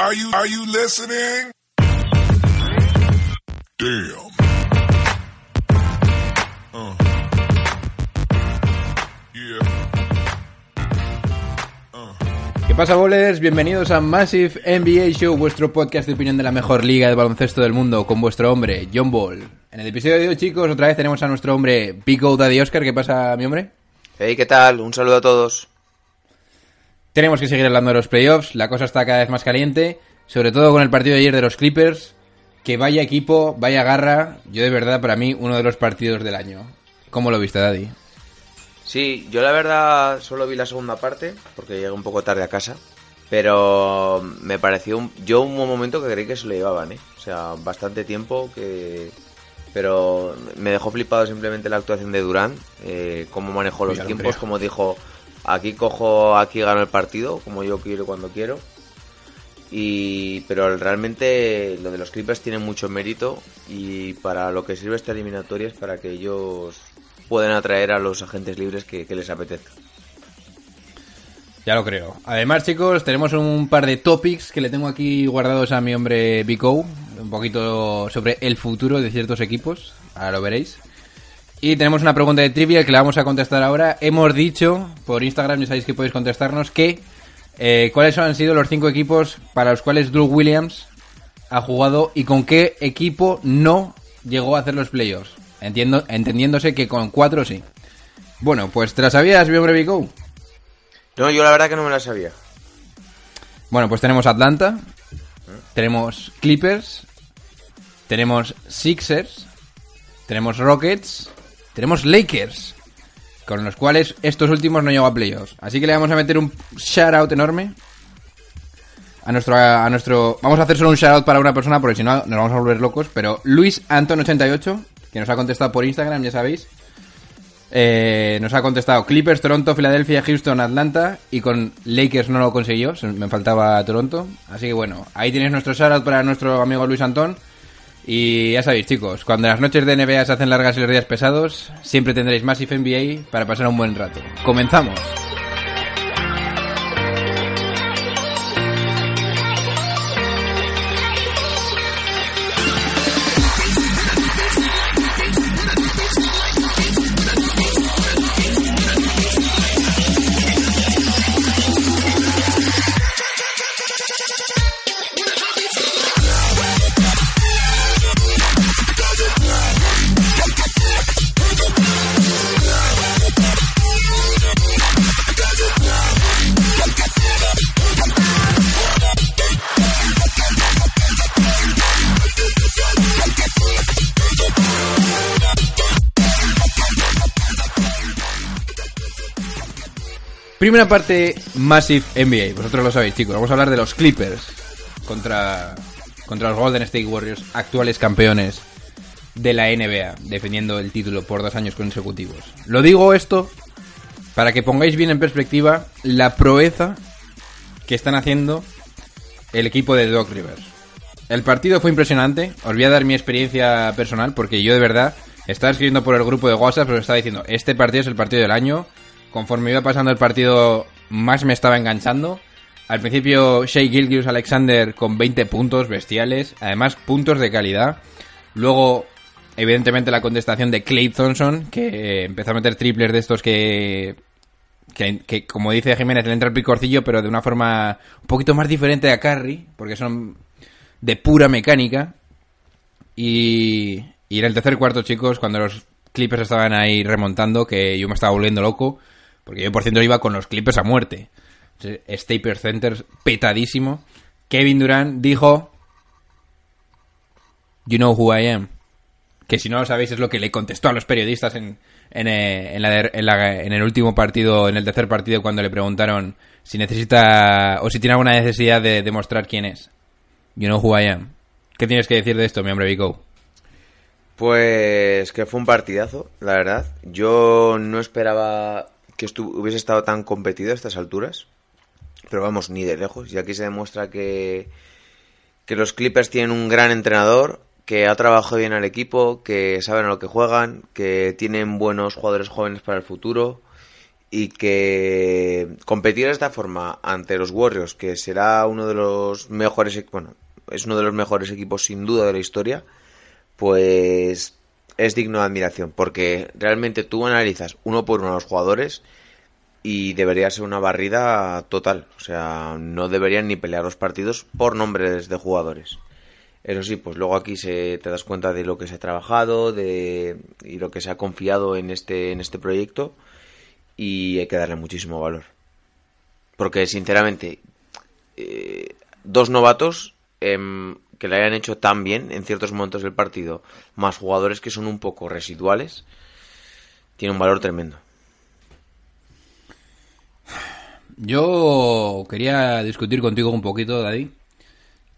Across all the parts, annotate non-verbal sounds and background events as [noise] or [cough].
Are you, are you listening? Damn. Uh. ¿Qué pasa, bowlers? Bienvenidos a Massive NBA Show, vuestro podcast de opinión de la mejor liga de baloncesto del mundo, con vuestro hombre, John Ball. En el episodio de hoy, chicos, otra vez tenemos a nuestro hombre, Pico Daddy Oscar. ¿Qué pasa, mi hombre? Hey, ¿qué tal? Un saludo a todos. Tenemos que seguir hablando de los playoffs, la cosa está cada vez más caliente, sobre todo con el partido de ayer de los Clippers, que vaya equipo, vaya garra, yo de verdad para mí uno de los partidos del año. ¿Cómo lo viste, Daddy? Sí, yo la verdad solo vi la segunda parte, porque llegué un poco tarde a casa, pero me pareció, un- yo un momento que creí que se lo llevaban, ¿eh? O sea, bastante tiempo que... Pero me dejó flipado simplemente la actuación de Durán, eh, cómo manejó los tiempos, como dijo, aquí cojo, aquí gano el partido, como yo quiero cuando quiero. Y, pero realmente lo de los Clippers tiene mucho mérito y para lo que sirve esta eliminatoria es para que ellos puedan atraer a los agentes libres que, que les apetezca. Ya lo creo. Además, chicos, tenemos un par de topics que le tengo aquí guardados a mi hombre Bico. Un poquito sobre el futuro de ciertos equipos. Ahora lo veréis. Y tenemos una pregunta de trivia que la vamos a contestar ahora. Hemos dicho por Instagram, ya sabéis que podéis contestarnos, que eh, cuáles han sido los cinco equipos para los cuales Drew Williams ha jugado y con qué equipo no llegó a hacer los playoffs. Entiendo, entendiéndose que con cuatro sí. Bueno, pues ¿te la sabías, Bico? No, yo la verdad que no me la sabía. Bueno, pues tenemos Atlanta, tenemos Clippers, tenemos Sixers, tenemos Rockets, tenemos Lakers, con los cuales estos últimos no llegó a playoffs. Así que le vamos a meter un shout out enorme a nuestro, a nuestro... Vamos a hacer solo un shout out para una persona porque si no nos vamos a volver locos, pero Luis Anton88, que nos ha contestado por Instagram, ya sabéis. Eh, nos ha contestado Clippers, Toronto, Filadelfia, Houston, Atlanta y con Lakers no lo consiguió, me faltaba Toronto. Así que bueno, ahí tenéis nuestro shoutout para nuestro amigo Luis Antón. Y ya sabéis chicos, cuando las noches de NBA se hacen largas y los días pesados, siempre tendréis Massive NBA para pasar un buen rato. Comenzamos. Primera parte Massive NBA. Vosotros lo sabéis, chicos. Vamos a hablar de los Clippers contra, contra los Golden State Warriors, actuales campeones de la NBA, defendiendo el título por dos años consecutivos. Lo digo esto para que pongáis bien en perspectiva la proeza que están haciendo el equipo de Doc Rivers. El partido fue impresionante. Os voy a dar mi experiencia personal porque yo de verdad estaba escribiendo por el grupo de WhatsApp, pero estaba diciendo, este partido es el partido del año. Conforme iba pasando el partido, más me estaba enganchando. Al principio, Shea Gilgius Alexander con 20 puntos bestiales, además puntos de calidad. Luego, evidentemente, la contestación de Clay Thompson, que empezó a meter triples de estos que que, que, como dice Jiménez, le entra el picorcillo, pero de una forma un poquito más diferente a Curry, porque son de pura mecánica. Y, y en el tercer cuarto, chicos, cuando los Clippers estaban ahí remontando, que yo me estaba volviendo loco, porque yo por ciento iba con los Clippers a muerte. Staples Center petadísimo. Kevin Durant dijo, You know who I am. Que si no lo sabéis es lo que le contestó a los periodistas en, en, eh, en el último partido, en el tercer partido, cuando le preguntaron si necesita o si tiene alguna necesidad de demostrar quién es. You know who I am. ¿Qué tienes que decir de esto, mi hombre Vico? Pues que fue un partidazo, la verdad. Yo no esperaba que hubiese estado tan competido a estas alturas. Pero vamos, ni de lejos. Y aquí se demuestra que, que los Clippers tienen un gran entrenador, que ha trabajado bien al equipo, que saben a lo que juegan, que tienen buenos jugadores jóvenes para el futuro y que competir de esta forma ante los Warriors, que será uno de los mejores, e- bueno, es uno de los mejores equipos sin duda de la historia, pues es digno de admiración, porque realmente tú analizas uno por uno a los jugadores y debería ser una barrida total, o sea, no deberían ni pelear los partidos por nombres de jugadores. Eso sí, pues luego aquí se te das cuenta de lo que se ha trabajado, de y lo que se ha confiado en este en este proyecto y hay que darle muchísimo valor. Porque sinceramente eh, dos novatos em, que le hayan hecho tan bien en ciertos momentos del partido, más jugadores que son un poco residuales, tiene un valor tremendo. Yo quería discutir contigo un poquito, Daddy.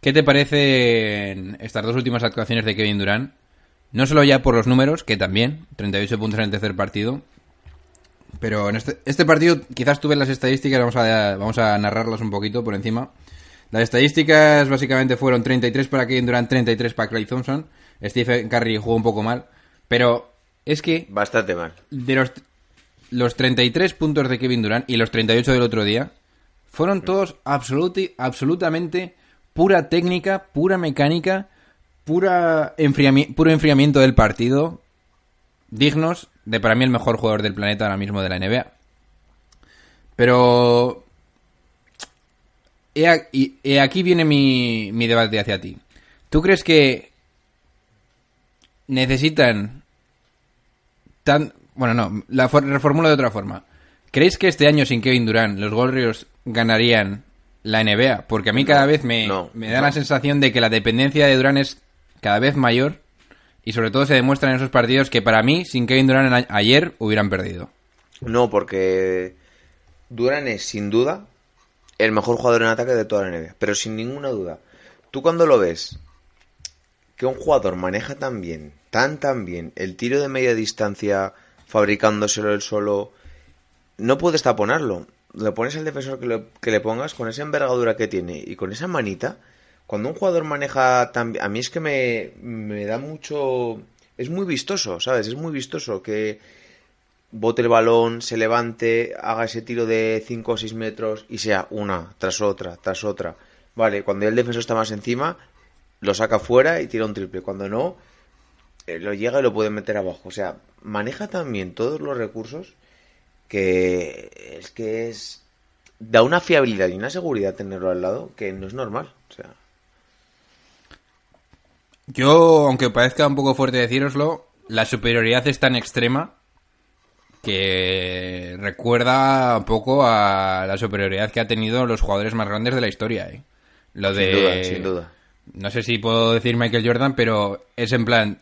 ¿Qué te parecen estas dos últimas actuaciones de Kevin Durant? No solo ya por los números, que también, 38 puntos en el tercer partido, pero en este, este partido quizás tuve las estadísticas, vamos a narrarlas un poquito por encima. Las estadísticas básicamente fueron 33 para Kevin Durant, 33 para Clay Thompson. Stephen Curry jugó un poco mal, pero es que Bastante mal. de los, los 33 puntos de Kevin Durant y los 38 del otro día fueron todos absoluti- absolutamente pura técnica, pura mecánica, pura enfriami- puro enfriamiento del partido, dignos de para mí el mejor jugador del planeta ahora mismo de la NBA. Pero y- he aquí viene mi, mi debate hacia ti. ¿Tú crees que necesitan tan... Bueno, no, la for- reformulo de otra forma. ¿Creéis que este año sin Kevin Durant los Warriors ganarían la NBA? Porque a mí cada vez me, no, me da no. la sensación de que la dependencia de Durant es cada vez mayor y sobre todo se demuestra en esos partidos que para mí sin Kevin Durant ayer hubieran perdido. No, porque Durant es sin duda el mejor jugador en ataque de toda la NBA, pero sin ninguna duda. Tú cuando lo ves que un jugador maneja tan bien, tan tan bien el tiro de media distancia fabricándoselo él solo, no puedes taponarlo. Le pones al defensor que le, pongas con esa envergadura que tiene y con esa manita. Cuando un jugador maneja tan a mí es que me da mucho... Es muy vistoso, ¿sabes? Es muy vistoso que bote el balón, se levante, haga ese tiro de 5 o 6 metros y sea una tras otra, tras otra. Vale, cuando el defensor está más encima, lo saca fuera y tira un triple. Cuando no, eh, lo llega y lo puede meter abajo. O sea, maneja también todos los recursos que es que es da una fiabilidad y una seguridad tenerlo al lado que no es normal. O sea, Yo, aunque parezca un poco fuerte decíroslo, la superioridad es tan extrema que recuerda un poco a la superioridad que ha tenido los jugadores más grandes de la historia. ¿eh? Lo de... sin duda, sin duda. No sé si puedo decir Michael Jordan, pero es en plan,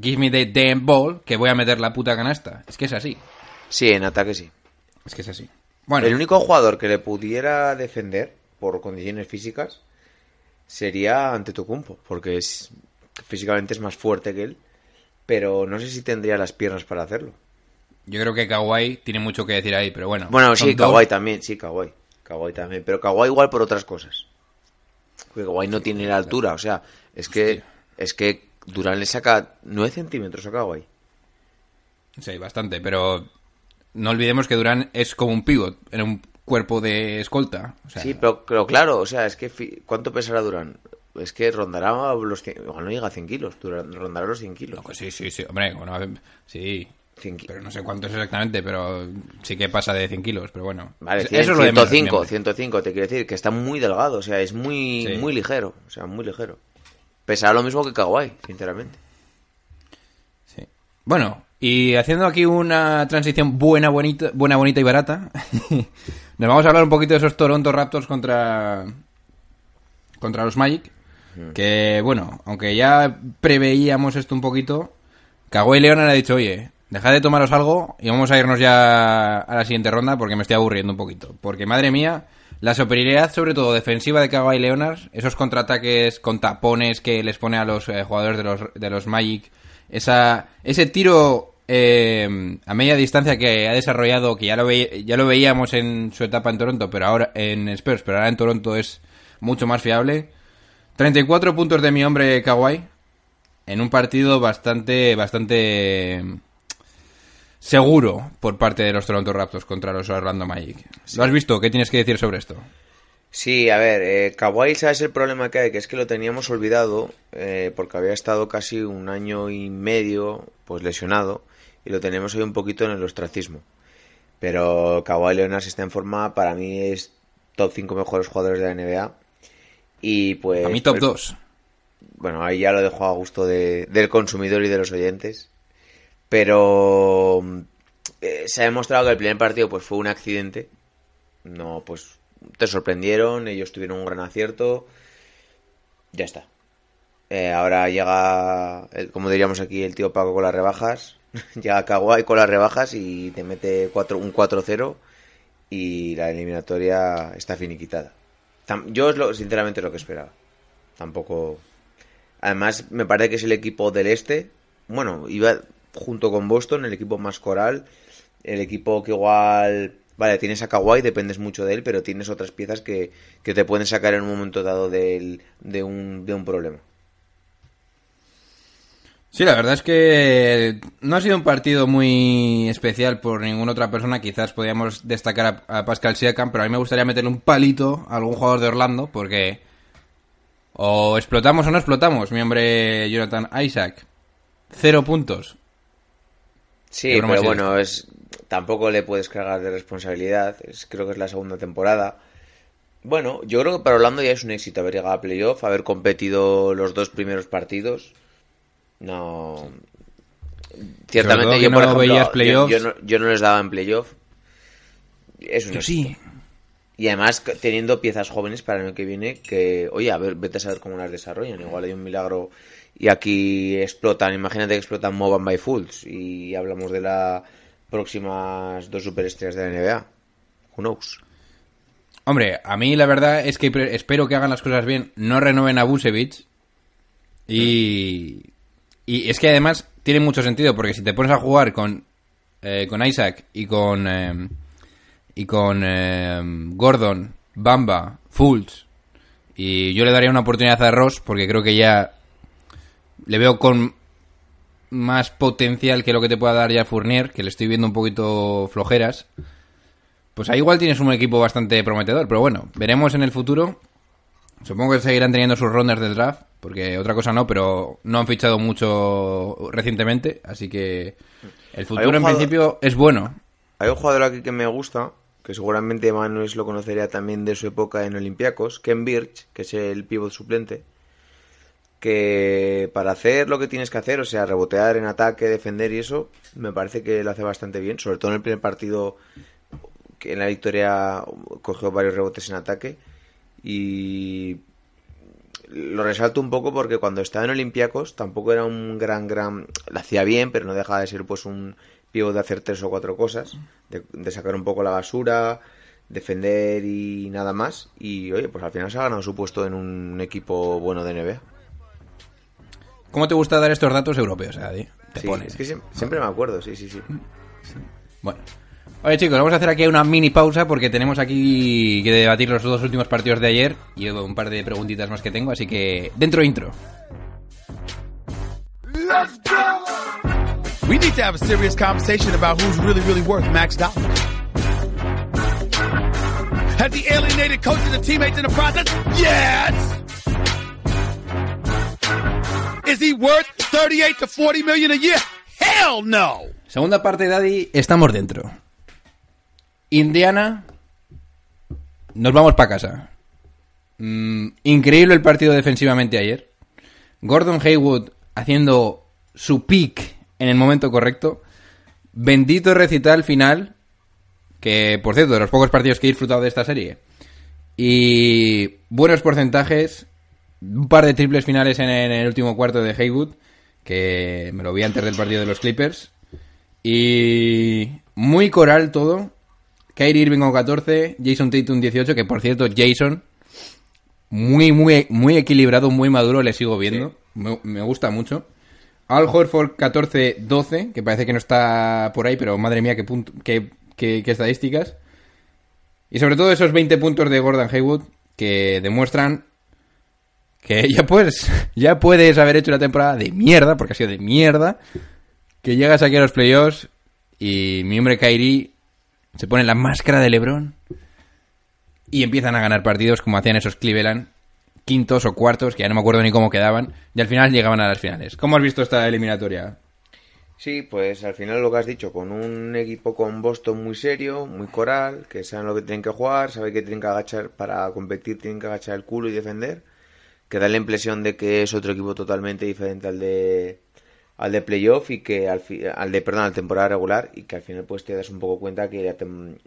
give me the damn ball, que voy a meter la puta canasta. Es que es así. Sí, en ataque sí. Es que es así. Bueno, El único jugador que le pudiera defender por condiciones físicas sería Antetokounmpo, porque es físicamente es más fuerte que él, pero no sé si tendría las piernas para hacerlo. Yo creo que Kawhi tiene mucho que decir ahí, pero bueno. Bueno, sí, dos- Kawhi también, sí, Kawhi. Kawhi también, pero Kawhi igual por otras cosas. Porque Kawhi no tiene la altura, o sea, es que es que Durán le saca 9 centímetros a Kawhi. Sí, bastante, pero no olvidemos que Durán es como un pivot en un cuerpo de escolta. O sea, Sí, pero, pero claro, o sea, es que ¿cuánto pesará Durán? Es que rondará los 100, igual no llega a 100 kilos, Durán rondará los 100 kilos. no, pues sí, sí, sí, hombre, bueno, sí. 100 ki- Pero no sé cuánto es exactamente, pero sí que pasa de 100 kilos, pero bueno. Vale, Eso 100, es lo de menos, 105, siempre. 105, te quiero decir, que está muy delgado, o sea, es muy, Sí. muy ligero, o sea, muy ligero. Pesará lo mismo que Kawhi, sinceramente. Sí. Bueno, y haciendo aquí una transición buena, bonita, buena, bonita y barata, [laughs] nos vamos a hablar un poquito de esos Toronto Raptors contra contra los Magic, que bueno, aunque ya preveíamos esto un poquito, Kawhi Leonard ha dicho, oye, dejad de tomaros algo y vamos a irnos ya a la siguiente ronda porque me estoy aburriendo un poquito. Porque madre mía, la superioridad, sobre todo defensiva de Kawhi Leonard, esos contraataques con tapones que les pone a los eh, jugadores de los, de los Magic, esa, ese tiro eh, a media distancia que ha desarrollado, que ya lo, ve- ya lo veíamos en su etapa en Toronto, pero ahora en Spurs, pero ahora en Toronto es mucho más fiable. 34 puntos de mi hombre Kawhi en un partido bastante, bastante seguro por parte de los Toronto Raptors contra los Orlando Magic. ¿Lo has visto? ¿Qué tienes que decir sobre esto? Sí, a ver, eh, Kawhi, ¿sabes el problema que hay? Que es que lo teníamos olvidado eh, porque había estado casi un año y medio pues lesionado y lo tenemos hoy un poquito en el ostracismo. Pero Kawhi Leonard está en forma, para mí es top 5 mejores jugadores de la NBA. Y pues... A mí top pues, 2. Bueno, ahí ya lo dejo a gusto de- del consumidor y de los oyentes. Pero eh, se ha demostrado que el primer partido pues fue un accidente. No, pues te sorprendieron, ellos tuvieron un gran acierto. Ya está. Eh, ahora llega, como diríamos aquí, el tío Paco con las rebajas. [laughs] llega Kawhi con las rebajas y te mete cuatro- un 4-0 y la eliminatoria está finiquitada. Yo es lo, sinceramente lo que esperaba. Tampoco... Además, me parece que es el equipo del este. Bueno, iba junto con Boston, el equipo más coral. El equipo que igual. Vale, tienes a Kawhi, dependes mucho de él, pero tienes otras piezas que, que te pueden sacar en un momento dado del- de, un, de un problema. Sí, la verdad es que no ha sido un partido muy especial por ninguna otra persona. Quizás podríamos destacar a, Pascal Siakam, pero a mí me gustaría meterle un palito a algún jugador de Orlando, porque o explotamos o no explotamos. Mi hombre Jonathan Isaac, cero puntos. Sí, pero es bueno, es tampoco le puedes cargar de responsabilidad. Es, creo que es la segunda temporada. Bueno, yo creo que para Orlando ya es un éxito haber llegado a playoff, haber competido los dos primeros partidos. No. Ciertamente yo, por no ejemplo, veías yo- playoffs. Yo, no, yo no les daba en playoff. Es un Yo éxito. sí. Y además teniendo piezas jóvenes para el año que viene que, oye, a ver, vete a saber cómo las desarrollan. Igual hay un milagro y aquí explotan. Imagínate que explotan Moban by Fools y hablamos de las próximas dos superestrellas de la NBA. Who knows? Hombre, a mí la verdad es que espero que hagan las cosas bien, no renueven a Busevich. Y, y es que además tiene mucho sentido, porque si te pones a jugar con, eh, con Isaac y con, eh, y con eh, Gordon, Bamba, Fultz, y yo le daría una oportunidad a Ross, porque creo que ya le veo con más potencial que lo que te pueda dar ya Fournier, que le estoy viendo un poquito flojeras. Pues ahí igual tienes un equipo bastante prometedor, pero bueno, veremos en el futuro. Supongo que seguirán teniendo sus runners del draft, porque otra cosa no, pero no han fichado mucho recientemente, así que el futuro en jugador- principio es bueno. Hay un jugador aquí que me gusta, que seguramente Manuel lo conocería también de su época en Olympiacos, Ken Birch, que es el pívot suplente, que para hacer lo que tienes que hacer, o sea, rebotear en ataque, defender y eso, me parece que lo hace bastante bien, sobre todo en el primer partido que en la victoria cogió varios rebotes en ataque y lo resalto un poco porque cuando estaba en Olympiacos tampoco era un gran, gran... Lo hacía bien, pero no dejaba de ser pues un pívot de hacer tres o cuatro cosas, de, de sacar un poco la basura, defender y nada más. Y oye, pues al final se ha ganado su puesto en un equipo bueno de NBA. ¿Cómo te gusta dar estos datos europeos, Adi? Te Sí, pones. es que siem- siempre me acuerdo, sí, sí, sí. Bueno. Oye chicos, vamos a hacer aquí una mini pausa porque tenemos aquí que debatir los dos últimos partidos de ayer y un par de preguntitas más que tengo, así que dentro intro. Let's go! We need to have a serious conversation about who's really, really worth max dollars. Has he alienated coaches and teammates in the process? Yes! Is he worth 38 to 40 million a year? Hell no! Segunda parte, Daddy, estamos dentro. Indiana, nos vamos para casa. Mm, increíble el partido defensivamente ayer. Gordon Haywood haciendo su pick en el momento correcto. Bendito recital final. Que, por cierto, de los pocos partidos que he disfrutado de esta serie. Y buenos porcentajes. Un par de triples finales en, en el último cuarto de Haywood. Que me lo vi antes del partido de los Clippers. Y muy coral todo. Kyrie Irving con 14, Jason Tatum 18, que por cierto, Jason, muy, muy, muy equilibrado, muy maduro, le sigo viendo. Me, me gusta mucho. Al Horford 14-12, que parece que no está por ahí, pero madre mía, qué, punto, qué, qué- qué estadísticas. Y sobre todo esos 20 puntos de Gordon Haywood, que demuestran que ya puedes, ya puedes haber hecho una temporada de mierda, porque ha sido de mierda, que llegas aquí a los playoffs y mi hombre Kairi se pone la máscara de LeBron y empiezan a ganar partidos como hacían esos Cleveland, quintos o cuartos, que ya no me acuerdo ni cómo quedaban, y al final llegaban a las finales. ¿Cómo has visto esta eliminatoria? Sí, pues al final lo que has dicho, con un equipo con Boston muy serio, muy coral, que saben lo que tienen que jugar, saben que tienen que agachar para competir, tienen que agachar el culo y defender, que da la impresión de que es otro equipo totalmente diferente al de al de playoff y que al, fi- al de perdón al temporada regular y que al final pues te das un poco cuenta que la, tem-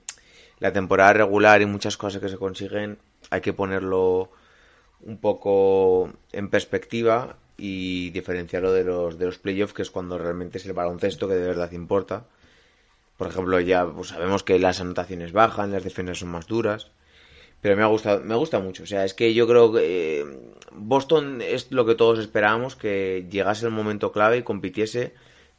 la temporada regular y muchas cosas que se consiguen hay que ponerlo un poco en perspectiva y diferenciarlo de los de los playoffs que es cuando realmente es el baloncesto que de verdad importa. Por ejemplo ya pues, sabemos que las anotaciones bajan las defensas son más duras pero me ha gustado me gusta mucho o sea es que yo creo que eh, Boston es lo que todos esperábamos que llegase el momento clave y compitiese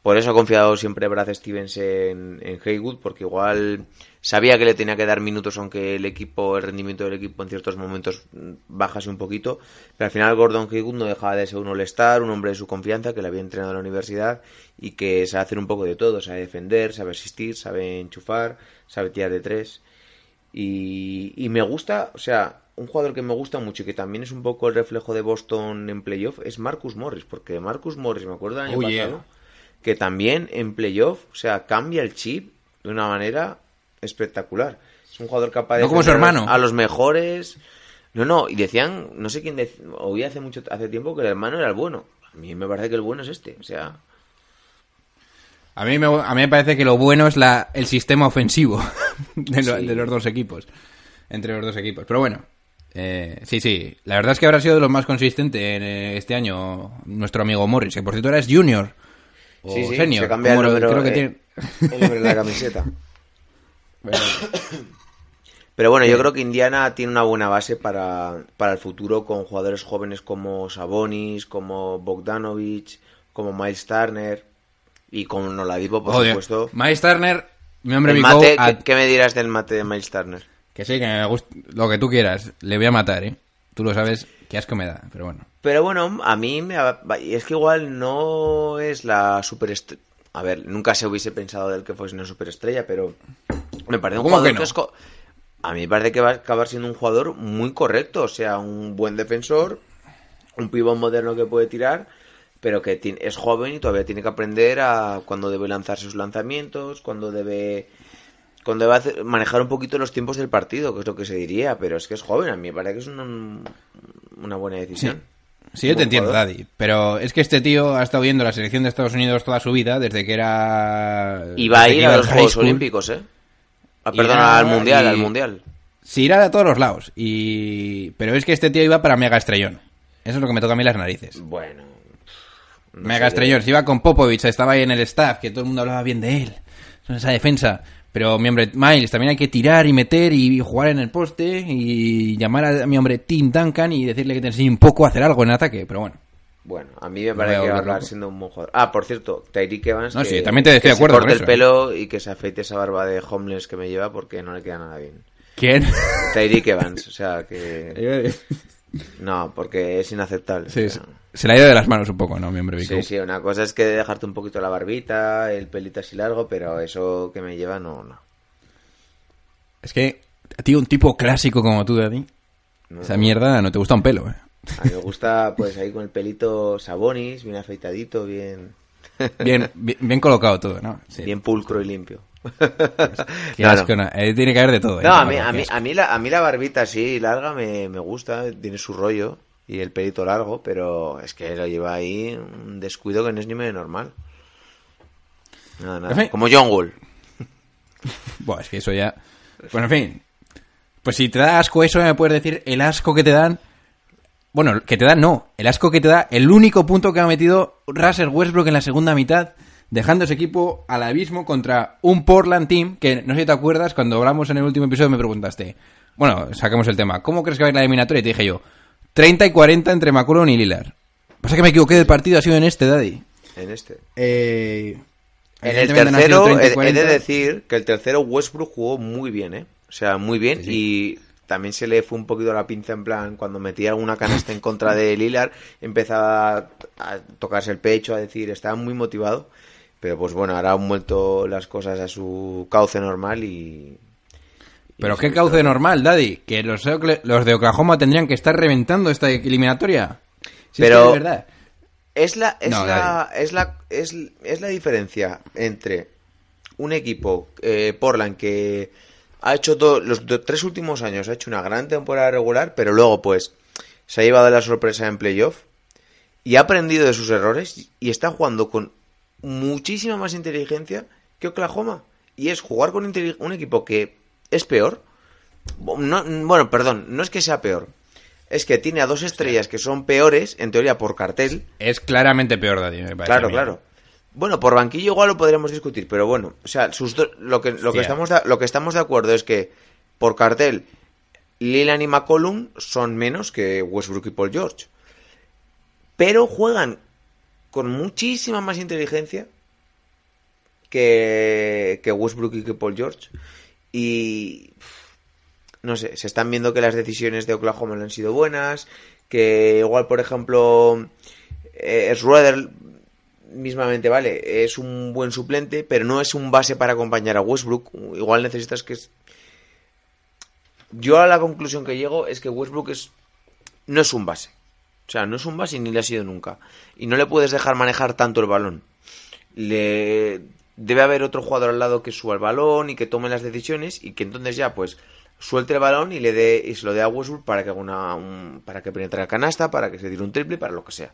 por eso ha confiado siempre Brad Stevens en, en Haywood, porque igual sabía que le tenía que dar minutos, aunque el equipo, el rendimiento del equipo en ciertos momentos mm, bajase un poquito. Pero al final Gordon Haywood no dejaba de ser un all-star, un hombre de su confianza, que le había entrenado en la universidad y que sabe hacer un poco de todo, sabe defender, sabe asistir, sabe enchufar, sabe tirar de tres. Y, y me gusta, o sea, un jugador que me gusta mucho y que también es un poco el reflejo de Boston en playoff es Marcus Morris, porque Marcus Morris, me acuerdo del año Oh, pasado, yeah. que también en playoff, o sea, cambia el chip de una manera espectacular. Es un jugador capaz de No como su hermano. a los mejores. No, no, y decían, no sé quién dec- oí hace mucho hace tiempo que el hermano era el bueno. A mí me parece que el bueno es este, o sea, A mí me, a mí me parece que lo bueno es la, el sistema ofensivo [laughs] de, lo- Sí. de los dos equipos. Entre los dos equipos. Pero bueno, eh, sí, sí. La verdad es que habrá sido de los más consistentes en, eh, este año nuestro amigo Morris, que por cierto ahora es Junior. O sí, sí, senior. se cambia el número, creo que eh, tiene- el número de la camiseta. [laughs] Pero bueno, yo creo que Indiana tiene una buena base para, para el futuro con jugadores jóvenes como Sabonis, como Bogdanovich, como Miles Turner y con Oladipo, por supuesto. Miles Turner, mi hombre Vico, mate, a- ¿qué, qué me dirás del mate de Miles Turner? que sí, que me gusta, lo que tú quieras. Le voy a matar, ¿eh? Tú lo sabes, qué asco me da, pero bueno. Pero bueno, a mí me es que igual no es la superestrella. A ver, nunca se hubiese pensado de él que fuese una superestrella, pero me parece un ¿Cómo jugador que no? es co- A mí me parece que va a acabar siendo un jugador muy correcto, o sea, un buen defensor, un pivot moderno que puede tirar, pero que es joven y todavía tiene que aprender a cuando debe lanzar sus lanzamientos, cuando debe cuando debe hacer- manejar un poquito los tiempos del partido, que es lo que se diría, pero es que es joven, a mí me parece que es una, una buena decisión. Sí, yo te entiendo, jugador. Daddy. Pero es que este tío ha estado viendo la selección de Estados Unidos toda su vida, desde que era. Y va a ir a los Juegos school. Olímpicos, ¿eh? Ah, era- al Mundial, y- al Mundial. Sí, irá a todos los lados. Y... Pero es que este tío iba para mega estrellón. Eso es lo que me toca a mí las narices. Bueno. No mega estrellón. Si iba con Popovich, estaba ahí en el staff, que todo el mundo hablaba bien de él. Esa defensa. Pero mi hombre Miles, también hay que tirar y meter y jugar en el poste y llamar a mi hombre Tim Duncan y decirle que te enseñe un poco a hacer algo en ataque. Pero bueno. Bueno, a mí me parece que va a acabar siendo un buen jugador. Ah, por cierto, Tyreek Evans. No, que, sí, también te estoy de acuerdo se corte con el pelo y que se afeite esa barba de homeless que me lleva porque no le queda nada bien. ¿Quién? Tyreek Evans, o sea que. [laughs] No, porque es inaceptable. Sí, o sí. sea. se le ha ido de las manos un poco, ¿no, mi hombre Vico? Sí, sí, una cosa es que dejarte un poquito la barbita, el pelito así largo, pero eso que me lleva no, no. Es que, tío, un tipo clásico como tú, Daddy, No, esa mierda no te gusta un pelo, ¿eh? A mí me gusta, pues ahí con el pelito sabonis, bien afeitadito, bien, Bien, bien, bien colocado todo, ¿no? Sí. bien pulcro y limpio. [laughs] Qué No, no. asco, no. Eh, tiene que haber de todo. ¿eh? No, a mí, a mí, a mí, la, a mí la barbita así larga me, me gusta, tiene su rollo y el pelito largo, pero es que lo lleva ahí un descuido que no es ni medio normal. Nada, En nada. fin. Como John Wall. [laughs] Buah, es que eso ya... Bueno, en fin. Pues si te da asco eso, me puedes decir el asco que te dan... Bueno, que te dan no. El asco que te da el único punto que ha metido Russell Westbrook en la segunda mitad, dejando ese equipo al abismo contra un Portland Team, que no sé si te acuerdas, cuando hablamos en el último episodio me preguntaste, bueno, sacamos el tema, ¿cómo crees que va a ir la eliminatoria? Y te dije yo, 30 y 40 entre McCollum y Lillard. Pasa que me equivoqué del partido, ha sido en este, Daddy. En este. Eh, En el tercero, 30 y he, he 40. de decir que el tercero Westbrook jugó muy bien, ¿eh? O sea, muy bien. Y también se le fue un poquito la pinza en plan, cuando metía alguna canasta en contra de Lillard, empezaba a tocarse el pecho, a decir, estaba muy motivado. Pero pues bueno, ahora han vuelto las cosas a su cauce normal y... Pero qué cauce normal, Daddy. Que los, los de Oklahoma tendrían que estar reventando esta eliminatoria. Si es Pero- que de verdad. Es la, es, No, la, es, la, es, es la diferencia entre un equipo, eh, Portland, que ha hecho todo, los do- tres últimos años, ha hecho una gran temporada regular, pero luego pues se ha llevado la sorpresa en playoff y ha aprendido de sus errores y está jugando con muchísima más inteligencia que Oklahoma. Y es jugar con un equipo que es peor. No- bueno, perdón, no es que sea peor. Es que tiene a dos estrellas que son peores, en teoría por cartel, Es claramente peor, Daddy, me parece Claro, claro. Bueno, por banquillo igual lo podríamos discutir, pero bueno, o sea, sus do- lo que lo que estamos de, lo que estamos de acuerdo es que por cartel Lillard y McCollum son menos que Westbrook y Paul George. Pero juegan con muchísima más inteligencia que, que Westbrook y que Paul George. Y no sé, se están viendo que las decisiones de Oklahoma no han sido buenas, que igual, por ejemplo, eh, Schroeder mismamente, vale, es un buen suplente, pero no es un base para acompañar a Westbrook. Igual necesitas que... Yo a la conclusión que llego es que Westbrook es no es un base. O sea, no es un base ni le ha sido nunca. Y no le puedes dejar manejar tanto el balón. Le debe haber otro jugador al lado que suba el balón y que tome las decisiones y que entonces ya pues suelte el balón y le dé y se lo dé a Westbrook para que haga una un- para que penetre la canasta, para que se tire un triple, para lo que sea.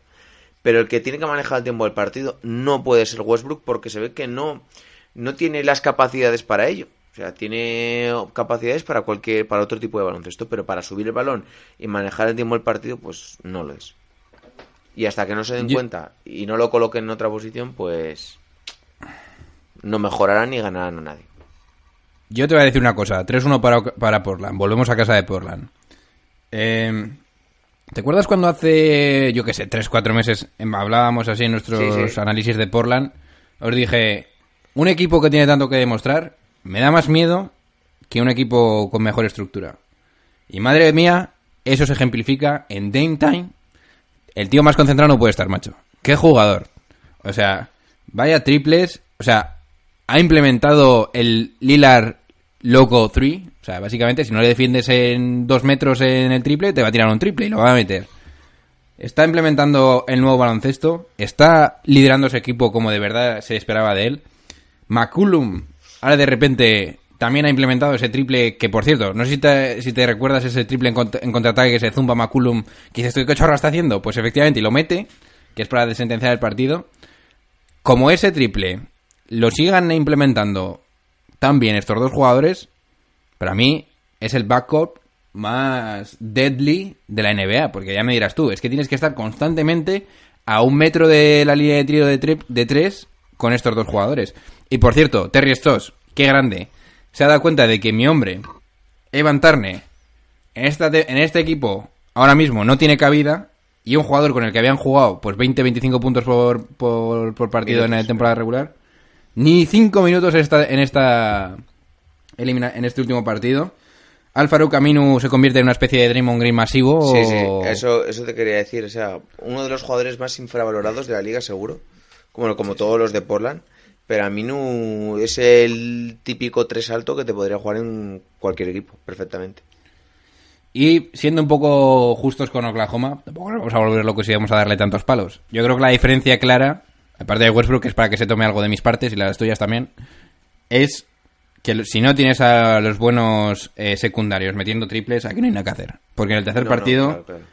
Pero el que tiene que manejar el tiempo del partido no puede ser Westbrook porque se ve que no no tiene las capacidades para ello. O sea, tiene capacidades para cualquier para otro tipo de baloncesto, pero para subir el balón y manejar el tiempo del partido pues no lo es. Y hasta que no se den Yo- cuenta y no lo coloquen en otra posición, pues no mejorarán ni ganarán a nadie. Yo te voy a decir una cosa. 3-1 para, para Portland. Volvemos a casa de Portland. Eh, ¿Te acuerdas cuando hace, yo qué sé, 3-4 meses em, hablábamos así en nuestros Sí, sí. análisis de Portland? Os dije, un equipo que tiene tanto que demostrar me da más miedo que un equipo con mejor estructura. Y madre mía, eso se ejemplifica en Dame Time. El tío más concentrado no puede estar, macho. ¡Qué jugador! O sea, vaya triples. O sea, ha implementado el Lilar Loco 3. O sea, básicamente, si no le defiendes en dos metros en el triple, te va a tirar un triple y lo va a meter. Está implementando el nuevo baloncesto. Está liderando ese equipo como de verdad se esperaba de él. McCullum, ahora de repente también ha implementado ese triple que, por cierto, no sé si te, recuerdas ese triple en, cont- en contraataque que se zumba McCullum, que dices, "¿Tú ¿qué chorra está haciendo? Pues efectivamente, y lo mete, que es para desentenciar el partido. Como ese triple lo sigan implementando tan bien estos dos jugadores, para mí es el backcourt más deadly de la NBA, porque ya me dirás tú, es que tienes que estar constantemente a un metro de la línea de tiro de, de tres con estos dos jugadores. Y por cierto, Terry Stoss, qué grande, se ha dado cuenta de que mi hombre, Evan Turner, en, esta en este equipo ahora mismo no tiene cabida y un jugador con el que habían jugado pues 20-25 puntos por, por, por partido en la temporada regular, ni 5 minutos esta, en esta elimina, en este último partido. Alfaro Camino se convierte en una especie de Draymond Green masivo. Sí, sí, eso, eso te quería decir. O sea, uno de los jugadores más infravalorados de la liga, seguro. Como, como todos los de Portland. Pero a mí no es el típico tres alto que te podría jugar en cualquier equipo, perfectamente. Y siendo un poco justos con Oklahoma, tampoco vamos a volver locos y vamos a darle tantos palos. Yo creo que la diferencia clara, aparte de Westbrook, que es para que se tome algo de mis partes y las tuyas también, es que si no tienes a los buenos eh, secundarios metiendo triples, aquí no hay nada que hacer. Porque en el tercer No, no, partido, claro, claro.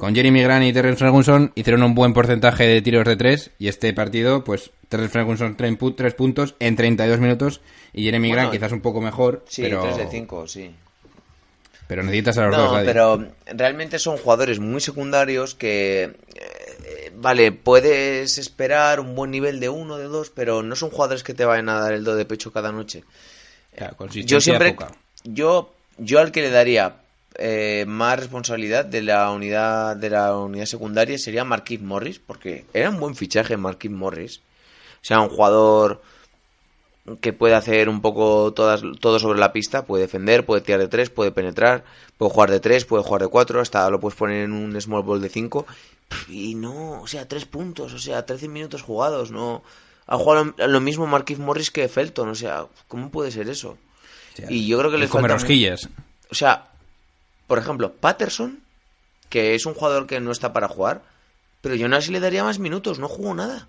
Con Jeremy Grant y Terrence Ferguson, hicieron un buen porcentaje de tiros de tres. Y este partido, pues Terrence Ferguson tres, pu- tres puntos en 32 minutos. Y Jeremy Bueno, Grant quizás un poco mejor. Sí, pero, 3 de 5, sí. pero necesitas a los dos. No, pero realmente son jugadores muy secundarios que, eh, vale, puedes esperar un buen nivel de uno, de dos, pero no son jugadores que te vayan a dar el do de pecho cada noche. Claro, Yo siempre, poca. yo, yo al que le daría eh, más responsabilidad de la unidad de la unidad secundaria sería Marquis Morris, porque era un buen fichaje Marquis Morris. O sea, un jugador que puede hacer un poco todas, todo sobre la pista, puede defender, puede tirar de tres, puede penetrar, puede jugar de tres, puede jugar de cuatro, hasta lo puedes poner en un small ball de cinco. Y no, o sea, tres puntos, o sea, 13 minutos jugados, no. ha jugado lo, mismo Marquis Morris que Felton. O sea, ¿cómo puede ser eso? y yo creo que come falta... rosquillas. O sea, por ejemplo, Patterson, que es un jugador que no está para jugar, pero yo no sé si le daría más minutos, no jugó nada.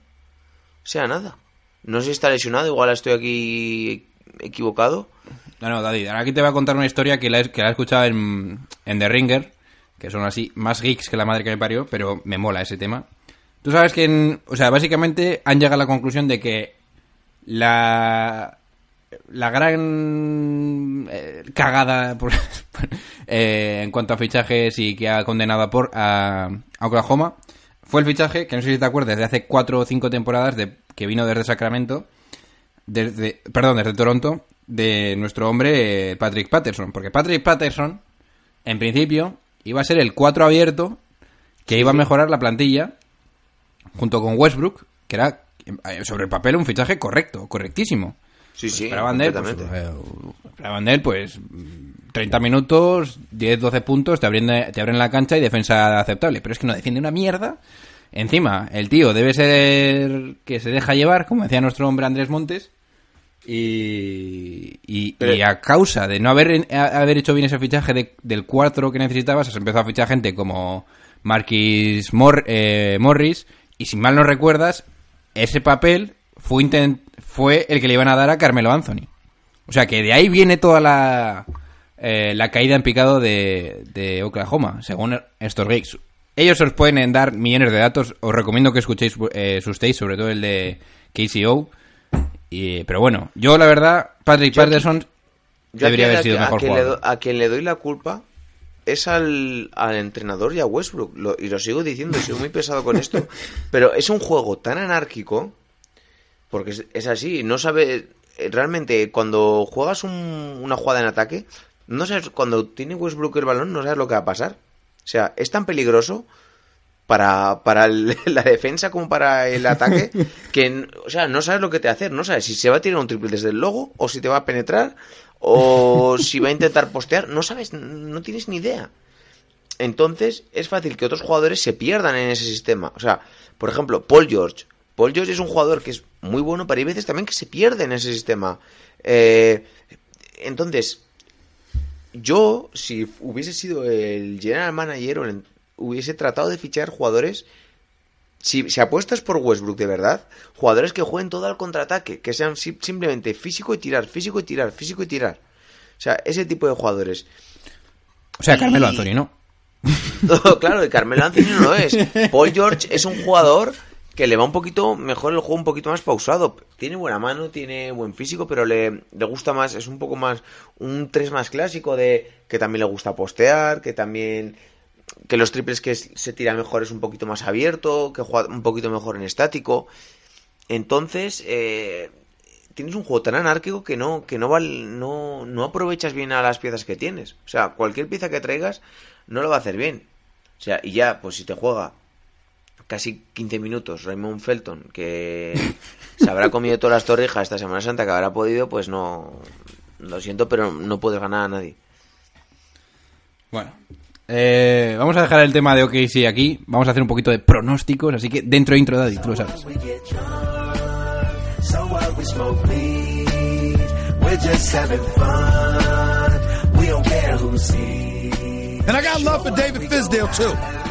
O sea, nada. No sé si está lesionado, igual estoy aquí equivocado. No, no, Daddy, ahora aquí te voy a contar una historia que la que la he escuchado en, en The Ringer, que son así, más geeks que la madre que me parió, pero me mola ese tema. Tú sabes que, en- o sea, básicamente han llegado a la conclusión de que la, la gran eh, cagada [laughs] por- eh, en cuanto a fichajes y que ha condenado a, por, a, Oklahoma fue el fichaje, que no sé si te acuerdas, de hace cuatro o cinco temporadas de, que vino desde Sacramento, desde, perdón, desde Toronto, de nuestro hombre eh, Patrick Patterson. Porque Patrick Patterson, en principio, iba a ser el 4 abierto que iba a mejorar la plantilla junto con Westbrook, que era eh, sobre el papel un fichaje correcto, correctísimo. Sí, sí, Esperaban de él, pues, eh, esperaban de él, pues, 30 minutos, 10, 12 puntos, te abren, te abren la cancha y defensa aceptable. Pero es que no defiende una mierda. Encima, el tío debe ser que se deja llevar, como decía nuestro hombre Andrés Montes. Y, y, Pero- y a causa de no haber, haber hecho bien ese fichaje de- del 4 que necesitabas, has empezado a fichar gente como Marquis Mor- eh, Morris. Y si mal no recuerdas, ese papel fue, el que le iban a dar a Carmelo Anthony. O sea que de ahí viene toda la, eh, la caída en picado de, de Oklahoma, según estos geeks. Ellos os pueden dar millones de datos. Os recomiendo que escuchéis eh, sus takes, sobre todo el de KCO. Y, pero bueno, yo la verdad, Patrick Yo aquí- Patterson Yo debería haber a- sido a mejor quien le jugador. do- a quien le doy la culpa es al, al entrenador y a Westbrook. Lo- y lo sigo diciendo, soy muy pesado con esto. [laughs] Pero es un juego tan anárquico, porque es, es así, no sabe... eh, Realmente, cuando juegas un- una jugada en ataque, no sabes, cuando tiene Westbrook el balón, no sabes lo que va a pasar. O sea, es tan peligroso para, para el- [laughs] la defensa como para el ataque [laughs] que, o sea, no sabes lo que te va a hacer, no sabes si se va a tirar un triple desde el logo o si te va a penetrar o [laughs] si va a intentar postear, no sabes, no tienes ni idea. Entonces es fácil que otros jugadores se pierdan en ese sistema. O sea, por ejemplo, Paul George. Paul George es un jugador que es muy bueno, pero hay veces también que se pierde en ese sistema. Eh, entonces, yo, si hubiese sido el general manager o el- hubiese tratado de fichar jugadores, si, si apuestas por Westbrook de verdad, jugadores que jueguen todo al contraataque, que sean si- simplemente físico y tirar, físico y tirar, físico y tirar. O sea, ese tipo de jugadores. O sea, Carmelo y- Anthony, ¿no? [laughs] No, claro, y Carmelo Anthony no lo es. Paul George es un jugador que le va un poquito mejor el juego, un poquito más pausado. Tiene buena mano, tiene buen físico, pero le, le gusta más, es un poco más, un 3 más clásico de que también le gusta postear, que también, que los triples que se tira mejor es un poquito más abierto, que juega un poquito mejor en estático. Entonces, eh, tienes un juego tan anárquico que no, que no, val- no, no aprovechas bien a las piezas que tienes. O sea, cualquier pieza que traigas no lo va a hacer bien. O sea, y ya, pues si te juega casi 15 minutos Raymond Felton, que se habrá comido todas las torrijas esta Semana Santa que habrá podido, pues no. Lo siento, pero no puedes ganar a nadie. Bueno, eh, vamos a dejar el tema de OKC aquí. Vamos a hacer un poquito de pronósticos, así que dentro intro, Daddy, tú lo sabes. We get drunk, so what we smoke weed. We're just having fun. We don't care who sees. And I got love for David Fisdale too.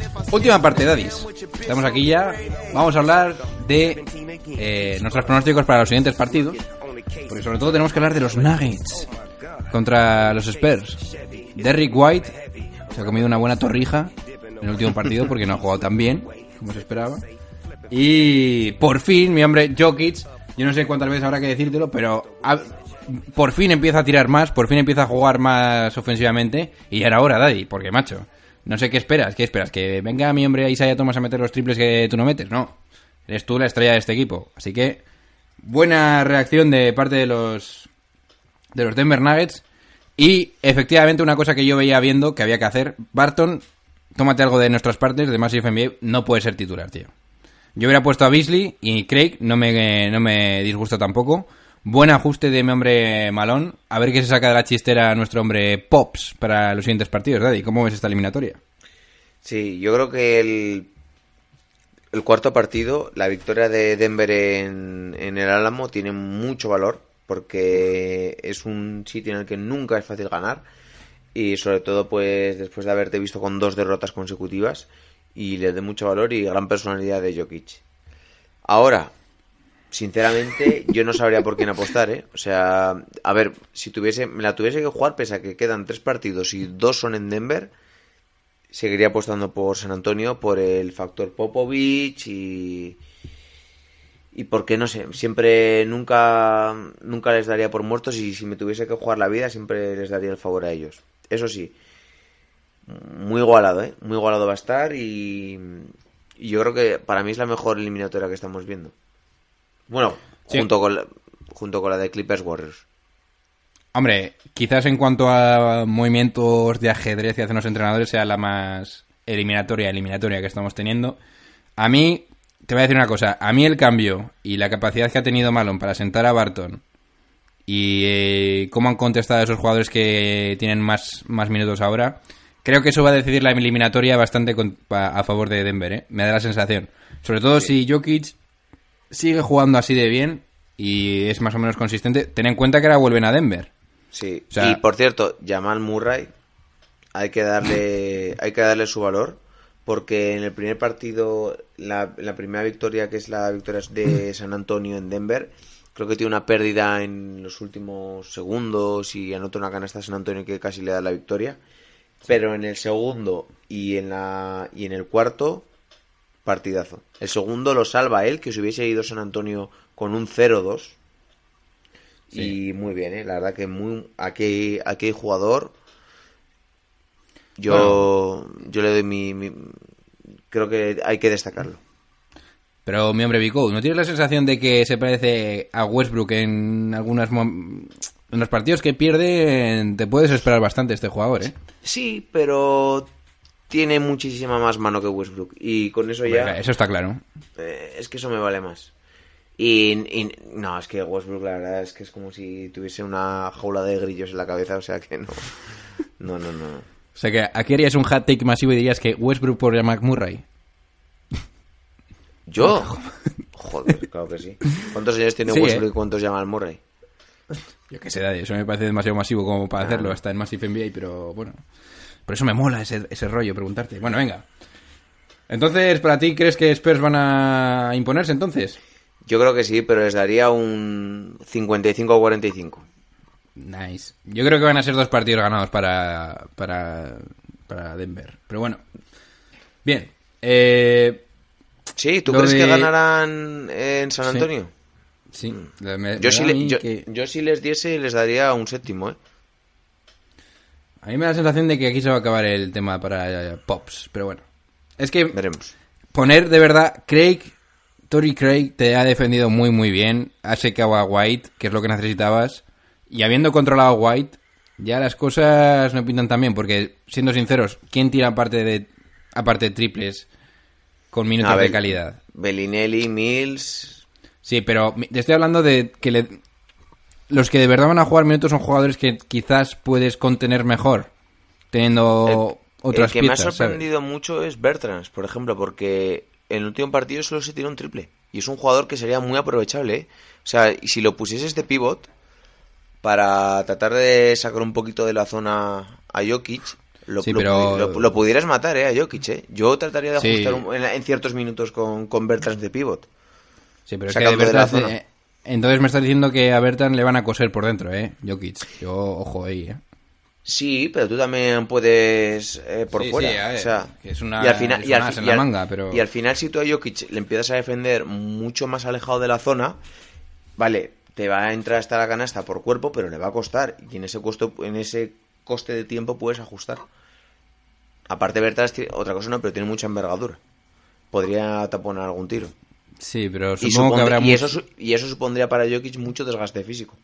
Última parte, Daddies. Estamos aquí ya. Vamos a hablar de eh, nuestros pronósticos para los siguientes partidos. Porque sobre todo tenemos que hablar de los Nuggets contra los Spurs. Derrick White se ha comido una buena torrija en el último partido porque no ha jugado tan bien como se esperaba. Y por fin, mi hombre Jokic, yo no sé cuántas veces habrá que decírtelo, pero por fin empieza a tirar más, por fin empieza a jugar más ofensivamente. Y ya era hora, Daddy, porque macho, no sé qué esperas, ¿qué esperas? ¿Que venga mi hombre Isaiah Thomas a meter los triples que tú no metes? No, eres tú la estrella de este equipo. Así que, buena reacción de parte de los de los Denver Nuggets. Y efectivamente una cosa que yo veía viendo que había que hacer, Barton, tómate algo de nuestras partes, de Massive NBA, no puede ser titular, tío. Yo hubiera puesto a Beasley y Craig, no me, no me disgusta tampoco. Buen ajuste de mi hombre Malón. A ver qué se saca de la chistera nuestro hombre Pops para los siguientes partidos, Daddy. ¿Cómo ves esta eliminatoria? Sí, yo creo que el, cuarto partido, la victoria de Denver en, en el Álamo, tiene mucho valor porque es un sitio en el que nunca es fácil ganar y sobre todo pues después de haberte visto con dos derrotas consecutivas y le dé mucho valor y gran personalidad de Jokic. Ahora, sinceramente, yo no sabría por quién apostar, ¿eh? O sea, a ver, si tuviese, me la tuviese que jugar, pese a que quedan tres partidos y dos son en Denver, seguiría apostando por San Antonio por el factor Popovich y y porque no sé, siempre nunca nunca les daría por muertos y si me tuviese que jugar la vida siempre les daría el favor a ellos. Eso sí, muy igualado, ¿eh? Muy igualado va a estar y, y yo creo que para mí es la mejor eliminatoria que estamos viendo. Bueno, Sí. junto con la, junto con la de Clippers Warriors. Hombre, quizás en cuanto a movimientos de ajedrez que hacen los entrenadores sea la más eliminatoria, eliminatoria que estamos teniendo. A mí, te voy a decir una cosa, a mí el cambio y la capacidad que ha tenido Malone para sentar a Barton y eh, cómo han contestado esos jugadores que tienen más, más minutos ahora, creo que eso va a decidir la eliminatoria bastante con- pa- a favor de Denver, ¿eh? me da la sensación. Sobre todo si Jokic sigue jugando así de bien y es más o menos consistente, ten en cuenta que ahora vuelven a Denver. Sí. O sea- y por cierto, Jamal Murray hay que darle [laughs] hay que darle su valor porque en el primer partido la, la primera victoria que es la victoria de San Antonio en Denver creo que tiene una pérdida en los últimos segundos y anota una canasta a San Antonio que casi le da la victoria pero en el segundo y en la y en el cuarto partidazo el segundo lo salva él que si hubiese ido San Antonio con un 0-2 y muy bien, ¿eh? la verdad que muy aquí, aquí jugador. Yo, yo le doy mi, mi- Creo que hay que destacarlo. Pero mi hombre Vico, ¿no tienes la sensación de que se parece a Westbrook en algunas en los partidos que pierde? Te puedes esperar bastante este jugador, ¿eh? Sí, pero tiene muchísima más mano que Westbrook. Y con eso ya. Eso está claro. eh, es que eso me vale más. Y, y- no, es que Westbrook la verdad es que es como si tuviese una jaula de grillos en la cabeza, o sea que no. No, no, no. O sea que aquí harías un hat take masivo y dirías que Westbrook por Jamal Murray. ¿Yo? [laughs] Joder, claro que sí. ¿Cuántos años tiene Sí, Westbrook ¿eh? y cuántos llama al Murray? Yo qué sé, Daddy, eso me parece demasiado masivo como para hacerlo hasta en Massive NBA, pero bueno. Por eso me mola ese, ese rollo, preguntarte. Bueno, venga. Entonces, ¿para ti crees que Spurs van a imponerse entonces? Yo creo que sí, pero les daría un 55-45. Nice. Yo creo que van a ser dos partidos ganados para, para, para Denver. Pero bueno. Bien. Eh, Sí, ¿tú crees que ganarán en San. Antonio? sí. me Yo, si le- yo, que- yo si les diese, les daría un séptimo, ¿eh? A mí me da la sensación de que aquí se va a acabar el tema para eh, Pops. Pero bueno. Es que Veremos. poner de verdad, Craig, Tory Craig te ha defendido muy muy bien, ha secado a White, que es lo que necesitabas, y habiendo controlado a White, ya las cosas no pintan tan bien, porque siendo sinceros, ¿quién tira aparte de aparte de triples con minutos de calidad? Bellinelli, Mills... Sí, pero te estoy hablando de que le- los que de verdad van a jugar minutos son jugadores que quizás puedes contener mejor, teniendo otras el que me ha piezas, ¿sabes? sorprendido mucho es Bertrands, por ejemplo, porque en el último partido solo se tiró un triple. Y es un jugador que sería muy aprovechable, ¿eh? O sea, si lo pusieses de pivot para tratar de sacar un poquito de la zona a Jokic, lo, Sí, lo pero- pudi- lo- lo pudieras matar, ¿eh? A Jokic, ¿eh? Yo trataría de Sí. ajustar un- en, en ciertos minutos con, con Bertrands de pivot. Sí, pero es que de de entonces me estás diciendo que a Bertan le van a coser por dentro, ¿eh? Jokic. Yo, ojo ahí, ¿eh? Sí, pero tú también puedes eh, por Sí, sí, fuera. a ver, o sea, es una- y al final, y al un fi- as en y la al- manga, pero- y al final si tú a Jokic le empiezas a defender mucho más alejado de la zona, vale, te va a entrar hasta la canasta por cuerpo, pero le va a costar y en ese costo, en ese coste de tiempo puedes ajustar. Aparte Bertras tiene- otra cosa no, pero tiene mucha envergadura. Podría taponar algún tiro. Sí, pero Y, supongo que supondr- habrá y mucho- eso, y eso supondría para Jokic mucho desgaste físico.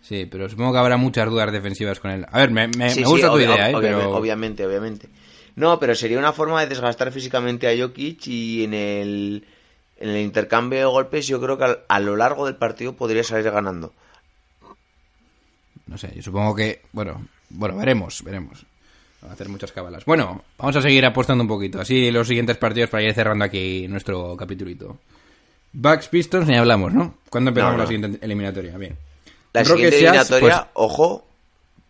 Sí, pero supongo que habrá muchas dudas defensivas con él. A ver, me, me- Sí, me sí, gusta tu obvia- idea, ¿eh? obviamente, Pero... obviamente, obviamente. No, pero sería una forma de desgastar físicamente a Jokic y en el, en el intercambio de golpes yo creo que al- a, lo largo del partido podría salir ganando. No sé, yo supongo que... Bueno, bueno, veremos, veremos. Van a hacer muchas cabalas. Bueno, vamos a seguir apostando un poquito. Así los siguientes partidos para ir cerrando aquí nuestro capitulito. Bucks Pistons ni hablamos, ¿no? ¿Cuándo empezamos No, no. la siguiente eliminatoria? Bien. La siguiente eliminatoria, pues, ojo,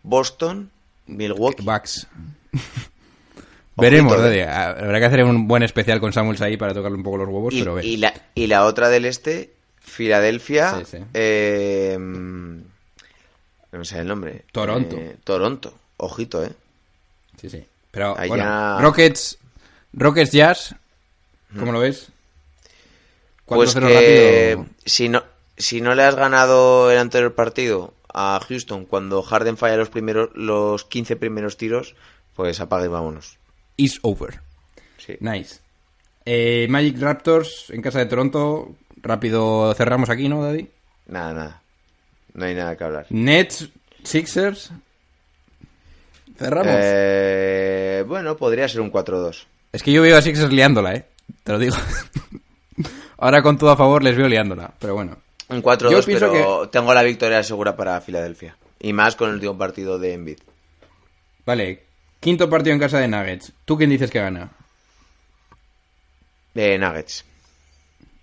Boston, Milwaukee. Bucks. [laughs] Veremos, Ojito, Daddy. Habrá que hacer un buen especial con Samuels ahí para tocarle un poco los huevos, y, pero y la, y la otra del este, Filadelfia. Sí, sí. eh, no sé el nombre. Toronto. Eh, Toronto. Ojito, ¿eh? Sí, sí. Pero, Allá- bueno, Rockets, Rockets Jazz, ¿cómo lo ves? Pues 4-0 que rápido. si no, si no le has ganado el anterior partido a Houston cuando Harden falla los primeros los 15 primeros tiros, pues apaga y vámonos. Is over. Sí. Nice. Eh, Magic Raptors en casa de Toronto. Rápido cerramos aquí, ¿no, Daddy? Nada, nada. No hay nada que hablar. Nets, Sixers. Cerramos. Eh, bueno, podría ser un 4-2. Es que yo veo a Sixers liándola, ¿eh? Te lo digo. [laughs] Ahora con todo a favor les veo liándola, pero bueno. Un Yo 4-2, pienso pero tengo la victoria segura para Filadelfia. Y más con el último partido de Embiid. Vale, quinto partido en casa de Nuggets. ¿Tú quién dices que gana? De Nuggets.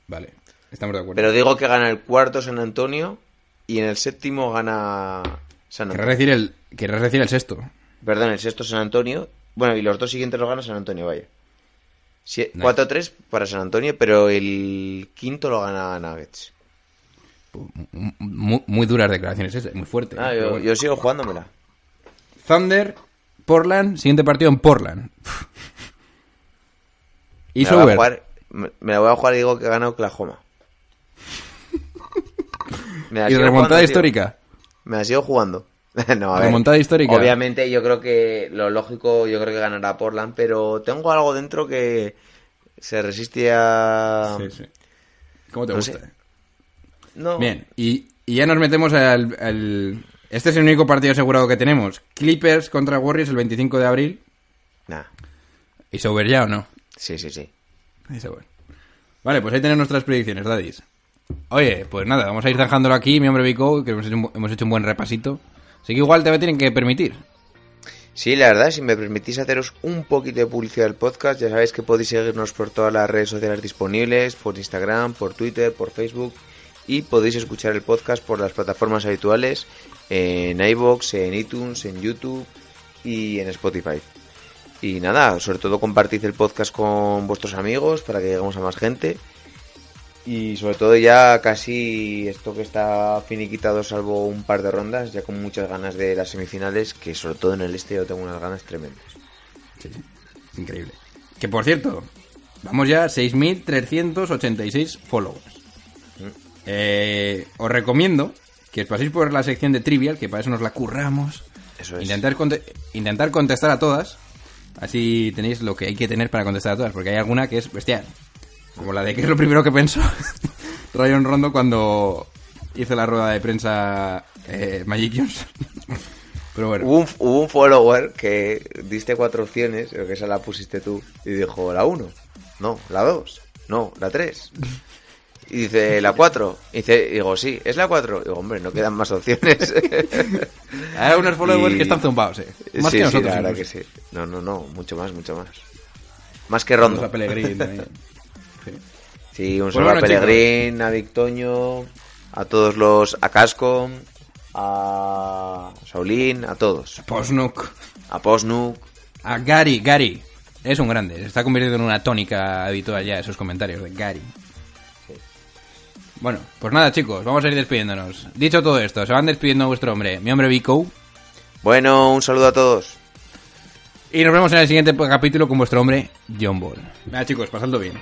Vale, estamos de acuerdo. Pero digo que gana el cuarto San Antonio y en el séptimo gana San Querrás Antonio. decir el, querrás decir el sexto. Perdón, el sexto San Antonio. Bueno, y los dos siguientes los gana San Antonio, vaya. Nice. 4-3 para San Antonio, pero el quinto lo gana Nuggets. Muy, muy duras declaraciones, muy fuerte. Ah, pero yo, bueno. yo sigo jugándomela. Thunder, Portland, siguiente partido en Portland. Y [laughs] Me la, voy a jugar, me, me la voy a jugar y digo que gana Oklahoma. [laughs] Me la Y remontada jugando, tío. histórica. Me la sigo jugando. [laughs] no, a ver. Remontada histórica. Obviamente yo creo que lo lógico, yo creo que ganará Portland, pero tengo algo dentro que se resiste a... Sí, sí. ¿Cómo te No gusta? sé. No. Bien, y, y ya nos metemos al, al- Este es el único partido asegurado que tenemos. Clippers contra Warriors el 25 de abril. Nah. ¿Y Sober ya o no? Sí, sí, sí. Vale, pues ahí tenemos nuestras predicciones, daddies. Oye, pues nada, vamos a ir zanjándolo aquí, mi hombre Vico, que hemos hecho, un, bu- hemos hecho un buen repasito. Así que igual te me tienen que permitir. Sí, la verdad, si me permitís haceros un poquito de publicidad del podcast, ya sabéis que podéis seguirnos por todas las redes sociales disponibles, por Instagram, por Twitter, por Facebook, y podéis escuchar el podcast por las plataformas habituales, en iVoox, en iTunes, en YouTube y en Spotify. Y nada, sobre todo compartid el podcast con vuestros amigos para que lleguemos a más gente. Y sobre todo ya casi esto que está finiquitado salvo un par de rondas, ya con muchas ganas de las semifinales, que sobre todo en el este yo tengo unas ganas tremendas. Sí, sí. Increíble. Que por cierto, vamos ya a 6.386 followers. Eh, os recomiendo que os paséis por la sección de Trivial, que para eso nos la curramos. Eso es. Intentar, conte- intentar contestar a todas. Así tenéis lo que hay que tener para contestar a todas, porque hay alguna que es bestial. Como la de que es lo primero que pensó [laughs] Ryan Rondo cuando hizo la rueda de prensa eh, Magic Johnson. [laughs] Pero bueno. Hubo un, hubo un follower que diste cuatro opciones, creo que esa la pusiste tú, y dijo la 1, no, la 2, no, la 3. Y dice la 4. Y dice, digo, sí, es la 4. Digo, hombre, no quedan más opciones. [laughs] Hay unos followers Y- que están zumbados, eh. Más sí, que sí, nosotros. la verdad incluso. que sí. No, no, no, mucho más, mucho más. Más que Rondo. también. Sí. Sí, un saludo bueno, a Pellegrín, a Victoño, a todos los, a Cascom, a Saulín, a todos. Posnuk. A Posnuk. A Gary, Gary. Es un grande. Se está convirtiendo en una tónica habitual ya esos comentarios de Gary. Bueno, pues nada, chicos, vamos a ir despidiéndonos. Dicho todo esto, se van despidiendo vuestro hombre, mi hombre Vico. Bueno, un saludo a todos. Y nos vemos en el siguiente capítulo con vuestro hombre, John Ball. Venga, chicos, pasadlo bien.